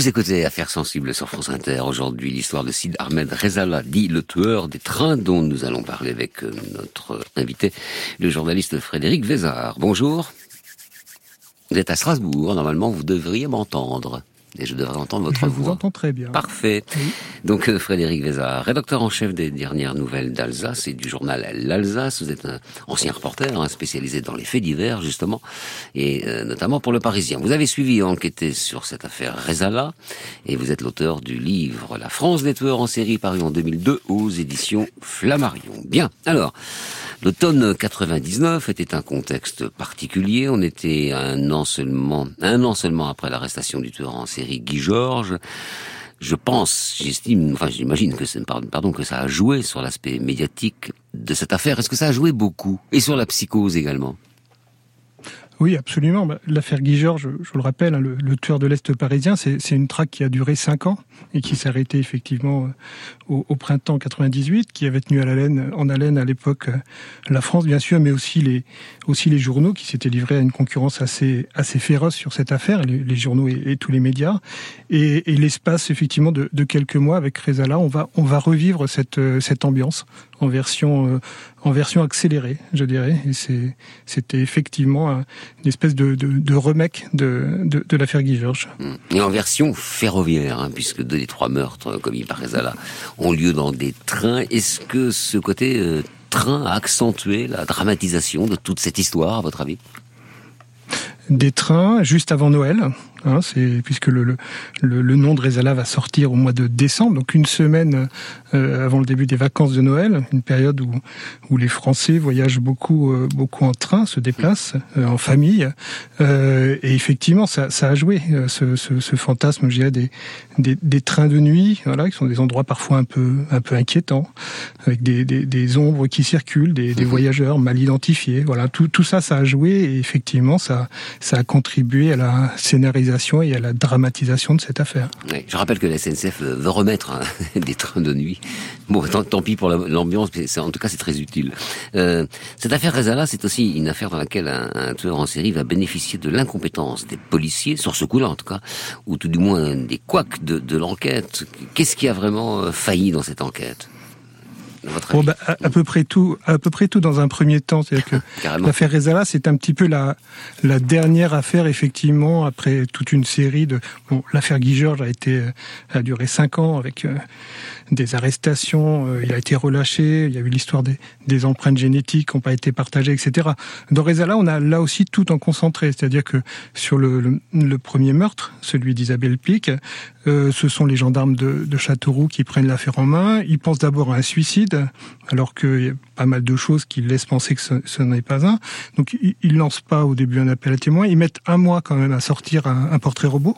Vous écoutez Affaires sensibles sur France Inter. Aujourd'hui, l'histoire de Sid Ahmed Rezala, dit le tueur des trains, dont nous allons parler avec euh, notre invité, le journaliste Frédéric Vézard. Bonjour. Vous êtes à Strasbourg. Normalement, vous devriez m'entendre. Et je devrais entendre votre je voix. vous entends très bien. Parfait. Donc euh, Frédéric Vézard, rédacteur en chef des dernières nouvelles d'Alsace et du journal L'Alsace. Vous êtes un ancien reporter hein, spécialisé dans les faits divers justement, et euh, notamment pour le Parisien. Vous avez suivi et enquêté sur cette affaire Rezala, et vous êtes l'auteur du livre La France des tueurs en série paru en 2002 aux éditions Flammarion. Bien. Alors. L'automne 99 était un contexte particulier. On était un an seulement, un an seulement après l'arrestation du tueur en série Guy Georges. Je pense, j'estime, enfin j'imagine que pardon, que ça a joué sur l'aspect médiatique de cette affaire. Est-ce que ça a joué beaucoup? Et sur la psychose également? Oui, absolument. Bah, l'affaire Guy Georges, je, vous le rappelle, hein, le, tueur de l'Est parisien, c'est une traque qui a duré cinq ans et qui s'est arrêtée effectivement euh, au, printemps 98, qui avait tenu à en haleine à l'époque euh, la France, bien sûr, mais aussi les, aussi les journaux qui s'étaient livrés à une concurrence assez, assez féroce sur cette affaire, les, journaux et, tous les médias. Et, l'espace effectivement de, de, quelques mois avec Rezala, on va, on va revivre cette, euh, cette ambiance en version, en version accélérée, je dirais. Et c'était effectivement une espèce de, de, de remake de, de, de l'affaire Guy Georges. Et en version ferroviaire, hein, puisque deux des trois meurtres commis par Rezala ont lieu dans des trains. Est-ce que ce côté euh, train a accentué la dramatisation de toute cette histoire, à votre avis? Des trains juste avant Noël, Hein, c'est puisque le, le, le, nom de Rezala va sortir au mois de décembre, donc une semaine euh, avant le début des vacances de Noël, une période où, où les Français voyagent beaucoup, euh, beaucoup en train, se déplacent euh, en famille, euh, et effectivement, ça, ça a joué euh, ce, ce, ce, fantasme, je dirais, des, des, des, trains de nuit, voilà, qui sont des endroits parfois un peu, un peu inquiétants, avec des, des, des ombres qui circulent, des, des voyageurs mal identifiés, voilà, tout, tout ça, ça a joué, et effectivement, ça, ça a contribué à la scénarisation et à la dramatisation de cette affaire. Je rappelle que la SNCF veut remettre hein, des trains de nuit. Bon, tant, tant pis pour l'ambiance, mais en tout cas c'est très utile. Euh, cette affaire Rezala, c'est aussi une affaire dans laquelle un, tueur en série va bénéficier de l'incompétence des policiers, sur ce coup-là en tout cas, ou tout du moins des couacs de, de l'enquête. Qu'est-ce qui a vraiment failli dans cette enquête? Bon, bah, à, à, peu près tout, à peu près tout dans un premier temps. C'est-à-dire que l'affaire Rezala, c'est un petit peu la, la dernière affaire, effectivement, après toute une série de. Bon, l'affaire Guy Georges a été, a duré cinq ans avec euh, des arrestations. Euh, il a été relâché. Il y a eu l'histoire des, des empreintes génétiques qui n'ont pas été partagées, etc. Dans Rezala, on a là aussi tout en concentré. C'est-à-dire que sur le, le, le premier meurtre, celui d'Isabelle Pic, euh, ce sont les gendarmes de, de Châteauroux qui prennent l'affaire en main. Ils pensent d'abord à un suicide, alors qu'il y a pas mal de choses qui laissent penser que ce, ce n'est pas un. Donc ils, ils lancent pas au début un appel à témoins. Ils mettent un mois quand même à sortir un, un portrait robot.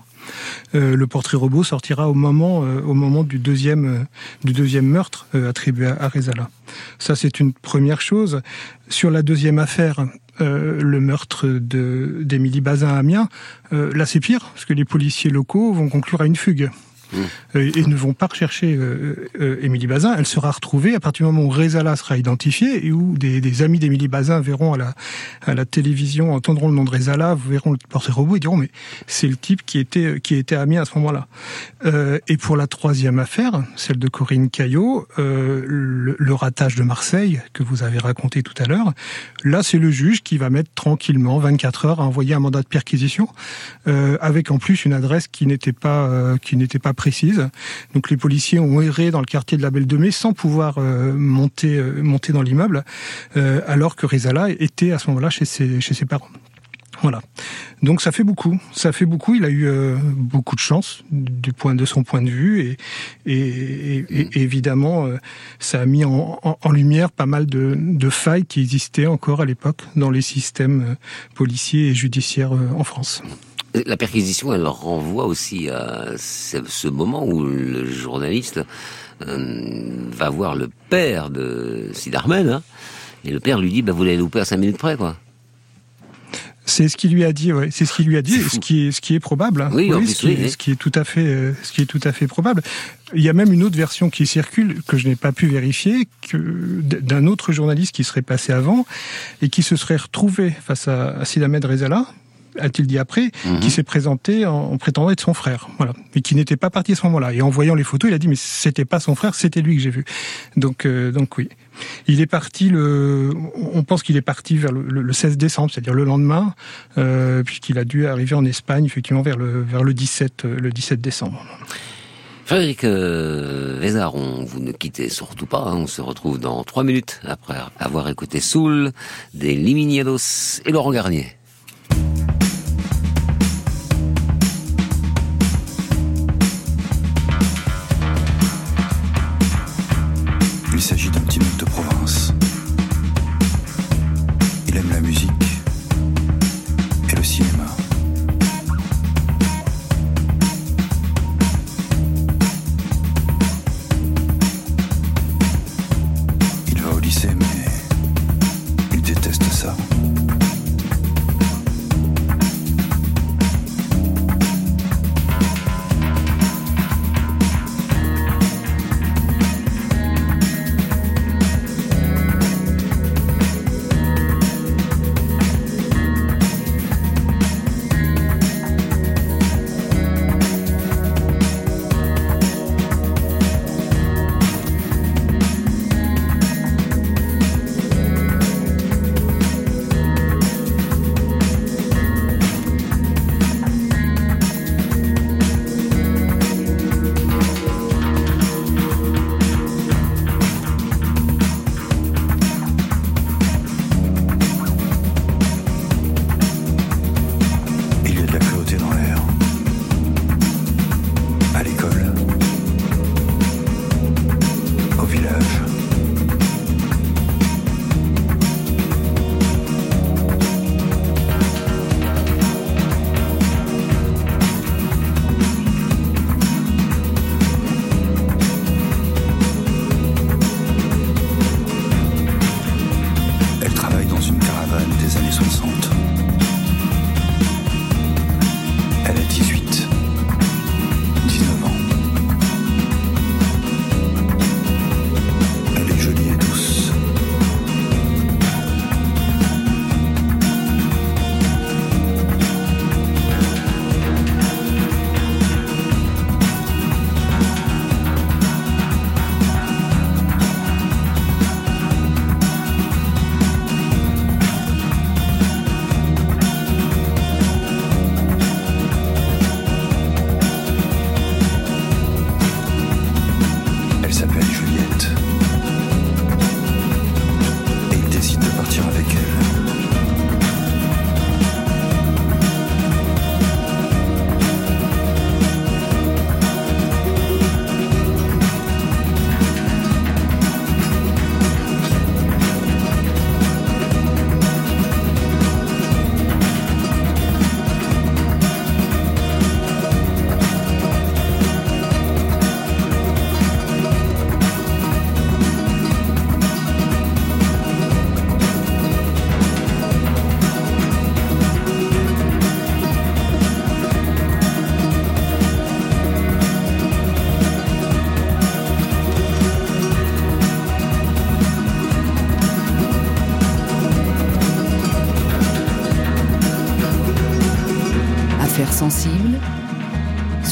Euh, le portrait robot sortira au moment, euh, euh, du deuxième meurtre attribué à, Rezala. Ça, c'est une première chose. Sur la deuxième affaire, le meurtre d'Émilie Bazin à Amiens, là c'est pire, parce que les policiers locaux vont conclure à une fugue. Mmh. et ne vont pas rechercher euh, euh, Émilie Bazin. Elle sera retrouvée à partir du moment où Rezala sera identifié et où des, des amis d'Émilie Bazin verront à la, à la télévision, entendront le nom de Rezala, verront le portrait robot et diront mais c'est le type qui était qui était Amiens à ce moment-là. Euh, et pour la troisième affaire, celle de Corinne Caillot, le, le, ratage de Marseille que vous avez raconté tout à l'heure, là c'est le juge qui va mettre tranquillement 24 heures à envoyer un mandat de perquisition avec en plus une adresse qui n'était pas qui n'était pas précise. Donc les policiers ont erré dans le quartier de la Belle de Mai sans pouvoir euh, monter euh, monter dans l'immeuble, euh, alors que Rizala était à ce moment-là chez ses chez ses parents. Voilà. Donc ça fait beaucoup, ça fait beaucoup. Il a eu euh, beaucoup de chance du point de son point de vue et, et, et, et évidemment euh, ça a mis en, en, en lumière pas mal de, de, failles qui existaient encore à l'époque dans les systèmes policiers et judiciaires en France. La perquisition, elle renvoie aussi à ce moment où le journaliste euh, va voir le père de Sid Ahmed, hein, et le père lui dit bah, Vous l'avez loupé à cinq minutes près, quoi. C'est ce qu'il lui a dit, ouais. C'est ce qu'il lui a dit, ce qui est ce qui est probable. Hein. Oui, oui, plus, ce, qui, oui, ce qui est tout à fait, euh, ce qui est tout à fait probable. Il y a même une autre version qui circule que je n'ai pas pu vérifier, que d'un autre journaliste qui serait passé avant et qui se serait retrouvé face à, à Sid Ahmed Rezala, a-t-il dit après, mhm. qui s'est présenté en, prétendant être son frère, voilà, mais qui n'était pas parti à ce moment-là. Et en voyant les photos, il a dit mais c'était pas son frère, c'était lui que j'ai vu. Donc euh, donc oui. Il est parti le, on pense qu'il est parti vers le, 16 décembre, c'est-à-dire le lendemain, euh, puisqu'il a dû arriver en Espagne effectivement vers le vers le 17 le 17 décembre. Frédéric euh, Vézaron, vous ne quittez surtout pas, hein. on se retrouve dans trois minutes après avoir écouté Soul, des Liminiados et Laurent Garnier.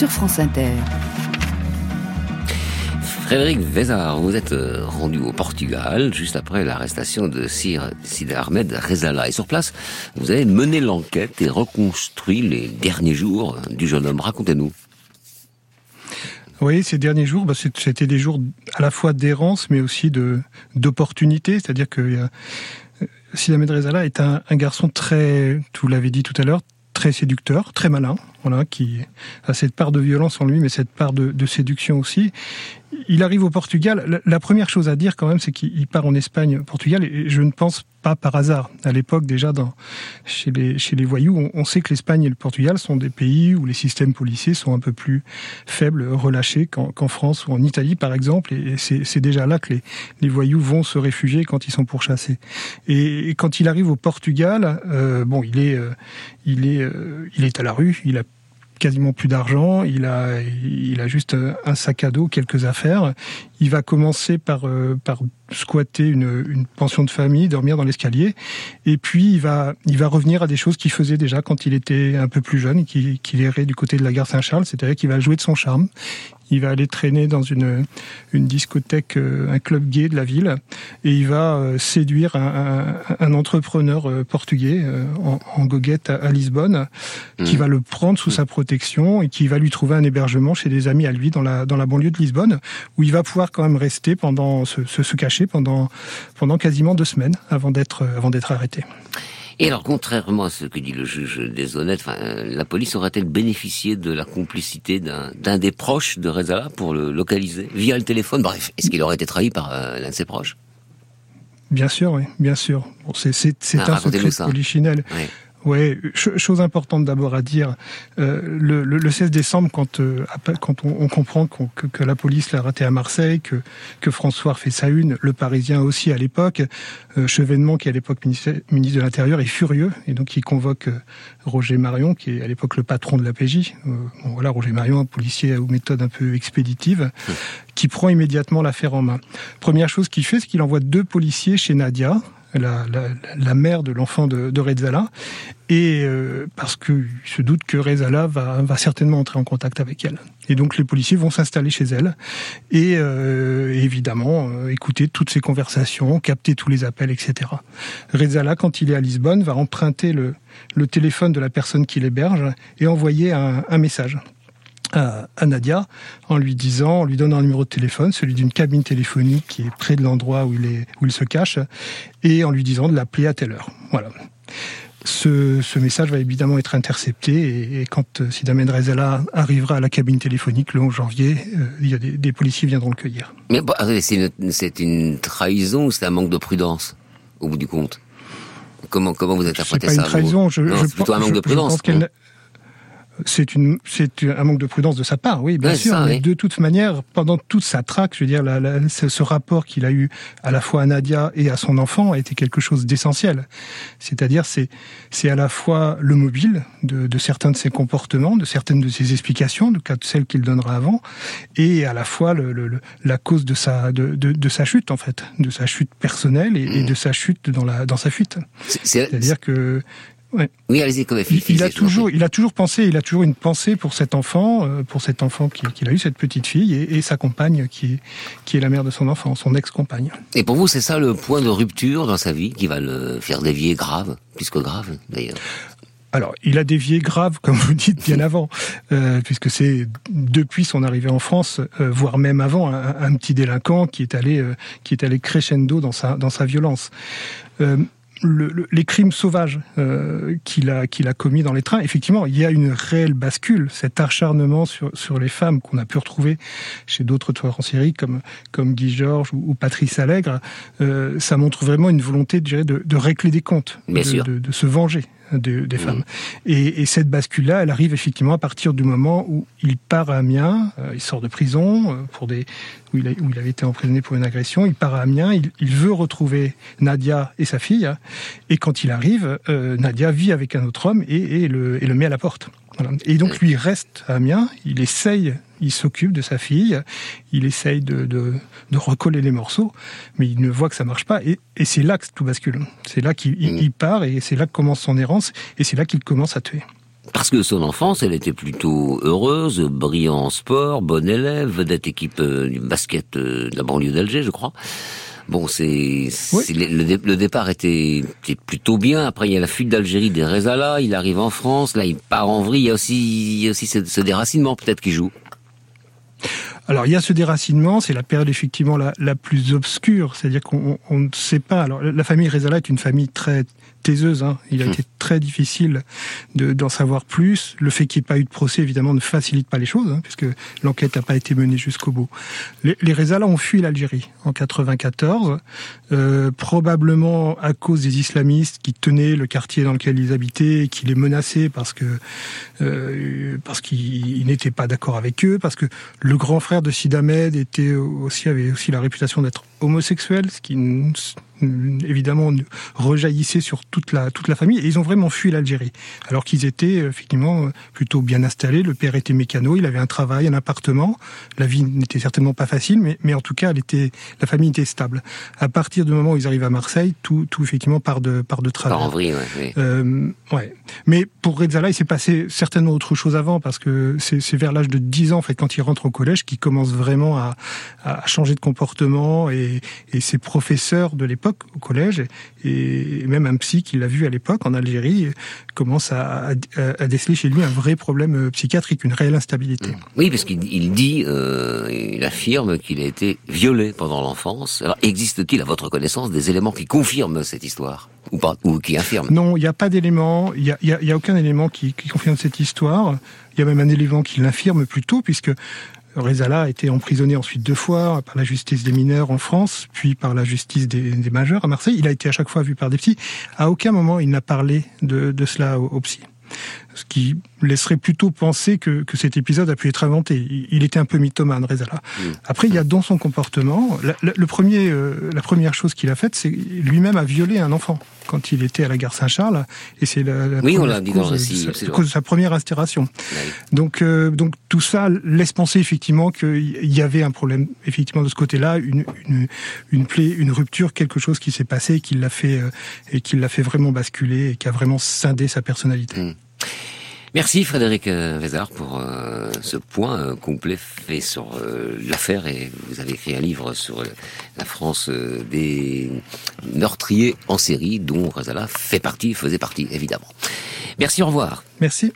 Sur France Inter. Frédéric Vézard, vous êtes euh, rendu au Portugal juste après l'arrestation de Sir Sid Ahmed Rezala. Et sur place, vous avez mené l'enquête et reconstruit les derniers jours du jeune homme. Racontez-nous. Oui, ces derniers jours, bah, c'était des jours à la fois d'errance, mais aussi de d'opportunité. C'est-à-dire que euh, Sid Ahmed Rezala est un, un garçon très, vous l'avez dit tout à l'heure, très séducteur, très malin, qui a cette part de violence en lui, mais cette part de, séduction aussi il arrive au Portugal. La, première chose à dire quand même, c'est qu'il part en Espagne, Portugal, et je ne pense pas par hasard. À l'époque, déjà, chez, les, voyous, on, sait que l'Espagne et le Portugal sont des pays où les systèmes policiers sont un peu plus faibles, relâchés qu'en France ou en Italie, par exemple. Et, c'est déjà là que les, voyous vont se réfugier quand ils sont pourchassés. Et, et quand il arrive au Portugal, euh, bon, il est, euh, il est, euh, il est à la rue. Il a quasiment plus d'argent, il a, il a juste un sac à dos, quelques affaires. il va commencer par, euh, par squatter une, une, pension de famille, dormir dans l'escalier, et puis il va, il va revenir à des choses qu'il faisait déjà quand il était un peu plus jeune, qu'il errait du côté de la gare Saint-Charles, c'est-à-dire qu'il va jouer de son charme, il va aller traîner dans une, une discothèque, euh, un club gay de la ville, et il va euh, séduire un, un, entrepreneur euh, portugais en, en, goguette à, Lisbonne, qui mmh. va le prendre sous sa protection et qui va lui trouver un hébergement chez des amis à lui dans la, dans la banlieue de Lisbonne, où il va pouvoir quand même rester pendant, se, se cacher pendant, pendant quasiment deux semaines avant d'être, avant d'être arrêté. Et alors, contrairement à ce que dit le juge déshonnête, euh, la police aurait-elle bénéficié de la complicité d'un des proches de Rezala pour le localiser via le téléphone? Bref, est-ce qu'il aurait été trahi par euh, l'un de ses proches? Bien sûr, oui, bien sûr. Bon, c'est ah, un secret polichinelle. Oui. Ouais, chose importante d'abord à dire. Euh, le, le, 16 décembre, quand euh, quand on, on comprend que, que, la police l'a raté à Marseille, que que François fait sa une, le Parisien aussi à l'époque, euh, Chevènement qui est à l'époque ministre, ministre, de l'Intérieur est furieux et donc il convoque euh, Roger Marion qui est à l'époque le patron de la PJ. Euh, bon, voilà, Roger Marion, un policier aux méthodes un peu expéditives, qui prend immédiatement l'affaire en main. Première chose qu'il fait, c'est qu'il envoie deux policiers chez Nadia la, la, la mère de l'enfant de, de Rezala, et euh, parce qu'il se doute que Rezala va, va certainement entrer en contact avec elle. Et donc les policiers vont s'installer chez elle et euh, évidemment euh, écouter toutes ces conversations, capter tous les appels, etc. Rezala, quand il est à Lisbonne, va emprunter le, le téléphone de la personne qui l'héberge et envoyer un, un message à, Nadia en lui disant, en lui donnant un numéro de téléphone, celui d'une cabine téléphonique qui est près de l'endroit où il est, où il se cache, et en lui disant de l'appeler à telle heure. Voilà. Ce, ce, message va évidemment être intercepté et, et quand euh, Sidamed Rezala arrivera à la cabine téléphonique le 11 janvier, euh, il y a des, des, policiers viendront le cueillir. Mais c'est une, une, trahison ou c'est un manque de prudence au bout du compte? Comment, comment vous interprétez ça C'est pas une trahison, je, non, je, plutôt un manque de prudence c'est une, c'est un manque de prudence de sa part, oui, bien sûr. mais de toute manière, pendant toute sa traque, je veux dire, la, la, ce, rapport qu'il a eu à la fois à Nadia et à son enfant a été quelque chose d'essentiel. C'est-à-dire, c'est, c'est à la fois le mobile de, de, certains de ses comportements, de certaines de ses explications, de cas de celles qu'il donnera avant, et à la fois le, le, la cause de sa, de, de, de, sa chute en fait, de sa chute personnelle et, et de sa chute dans la, dans sa fuite. C'est-à-dire que oui, allez-y, il, il a toujours, il a toujours pensé, il a toujours une pensée pour cet enfant, euh, pour cet enfant qu'il a eu, cette petite fille, et, et, sa compagne qui est, qui est la mère de son enfant, son ex-compagne. Et pour vous, c'est ça le point de rupture dans sa vie qui va le faire dévier grave, plus que grave d'ailleurs? Alors, il a dévié grave, comme vous dites, bien avant, euh, puisque c'est depuis son arrivée en France, euh, voire même avant, un, un, petit délinquant qui est allé, euh, qui est allé crescendo dans sa dans sa violence. Euh, le, les crimes sauvages euh, qu'il a qu'il a commis dans les trains, effectivement, il y a une réelle bascule, cet acharnement sur sur les femmes qu'on a pu retrouver chez d'autres tueurs en série comme comme Guy Georges ou, ou Patrice Allègre, euh, ça montre vraiment une volonté de, de, de régler des comptes, de, de, de, se venger de, des femmes. Et, et, cette bascule-là, elle arrive effectivement à partir du moment où il part à Amiens, euh, il sort de prison euh, pour des où il, a, où il, avait été emprisonné pour une agression, il part à Amiens, il, il veut retrouver Nadia et sa fille, et quand il arrive, euh, Nadia vit avec un autre homme et, et, le, et le met à la porte. Voilà. Et donc lui reste à Amiens, il essaye il s'occupe de sa fille, il essaye de, de, de, recoller les morceaux, mais il ne voit que ça marche pas. Et, et c'est là que tout bascule. C'est là qu'il mmh. part et c'est là que commence son errance et c'est là qu'il commence à tuer. Parce que son enfance, elle était plutôt heureuse, brillant en sport, bon élève, vedette équipe euh, du basket euh, de la banlieue d'Alger, je crois. Bon, c'est oui. le, le, départ était, était, plutôt bien. Après, il y a la fuite d'Algérie des Rezala. Il arrive en France. Là, il part en vrille. Il y a aussi, il y a aussi ce, ce déracinement peut-être qui joue. Alors il y a ce déracinement, c'est la période effectivement la, plus obscure, c'est-à-dire qu'on ne sait pas. Alors la famille Rezala est une famille très taiseuse. Hein. Il a mmh. été très difficile d'en de, savoir plus. Le fait qu'il n'y ait pas eu de procès, évidemment, ne facilite pas les choses, hein, puisque l'enquête n'a pas été menée jusqu'au bout. Les, les Rezala ont fui l'Algérie en 94, euh, probablement à cause des islamistes qui tenaient le quartier dans lequel ils habitaient, et qui les menaçaient parce que euh, parce qu'ils n'étaient pas d'accord avec eux, parce que le grand frère de Sid Ahmed était aussi avait aussi la réputation d'être homosexuel, ce qui évidemment rejaillissait sur toute la toute la famille et ils ont vraiment fui l'Algérie alors qu'ils étaient effectivement plutôt bien installés. Le père était mécano, il avait un travail, un appartement. La vie n'était certainement pas facile, mais mais en tout cas, elle était la famille était stable. À partir du moment où ils arrivent à Marseille, tout tout effectivement part de part de travers. en vrille, ouais, euh, ouais. Mais pour Rezala, il s'est passé certainement autre chose avant parce que c'est vers l'âge de 10 ans en fait quand il rentre au collège qu'il commence vraiment à, à changer de comportement et, et ses professeurs de l'époque au collège et même un psy qui l'a vu à l'époque en Algérie commence à, à, déceler chez lui un vrai problème euh, psychiatrique, une réelle instabilité. Mmh. Oui, parce qu'il dit, euh, il affirme qu'il a été violé pendant l'enfance. Alors, existe-t-il, à votre connaissance, des éléments qui confirment cette histoire? Ou pas, ou qui infirment Non, il n'y a pas d'éléments. Il n'y a, y a, aucun élément qui, qui confirme cette histoire. Il y a même un élément qui l'infirme plutôt, puisque Rezala a été emprisonné ensuite deux fois par la justice des mineurs en France, puis par la justice des, majeurs à Marseille. Il a été à chaque fois vu par des psys. À aucun moment il n'a parlé de, cela aux, psy ce qui laisserait plutôt penser que, que, cet épisode a pu être inventé. Il était un peu mythomane, Rezala. Mm. Après, il y a dans son comportement, la, le premier, euh, la première chose qu'il a faite, c'est lui-même a violé un enfant quand il était à la gare Saint-Charles, et c'est la, la oui, cause, de sa première instauration. Donc, euh, donc tout ça laisse penser effectivement qu'il y avait un problème effectivement de ce côté-là, une, une, une plaie, une rupture, quelque chose qui s'est passé, qui l'a fait euh, et qui l'a fait vraiment basculer et qui a vraiment scindé sa personnalité. Mm. Merci Frédéric euh, Vézard pour euh, ce point euh, complet fait sur l'affaire et vous avez écrit un livre sur la France des meurtriers en série dont Razala fait partie, faisait partie évidemment. Merci, au revoir. Merci,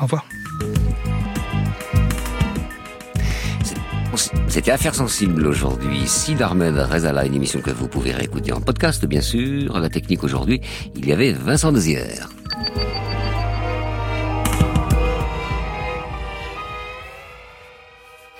au revoir. C'était Affaire sensible aujourd'hui. Sid Ahmed Rezala, une émission que vous pouvez réécouter en podcast, bien sûr. La technique aujourd'hui, il y avait Vincent Dezière.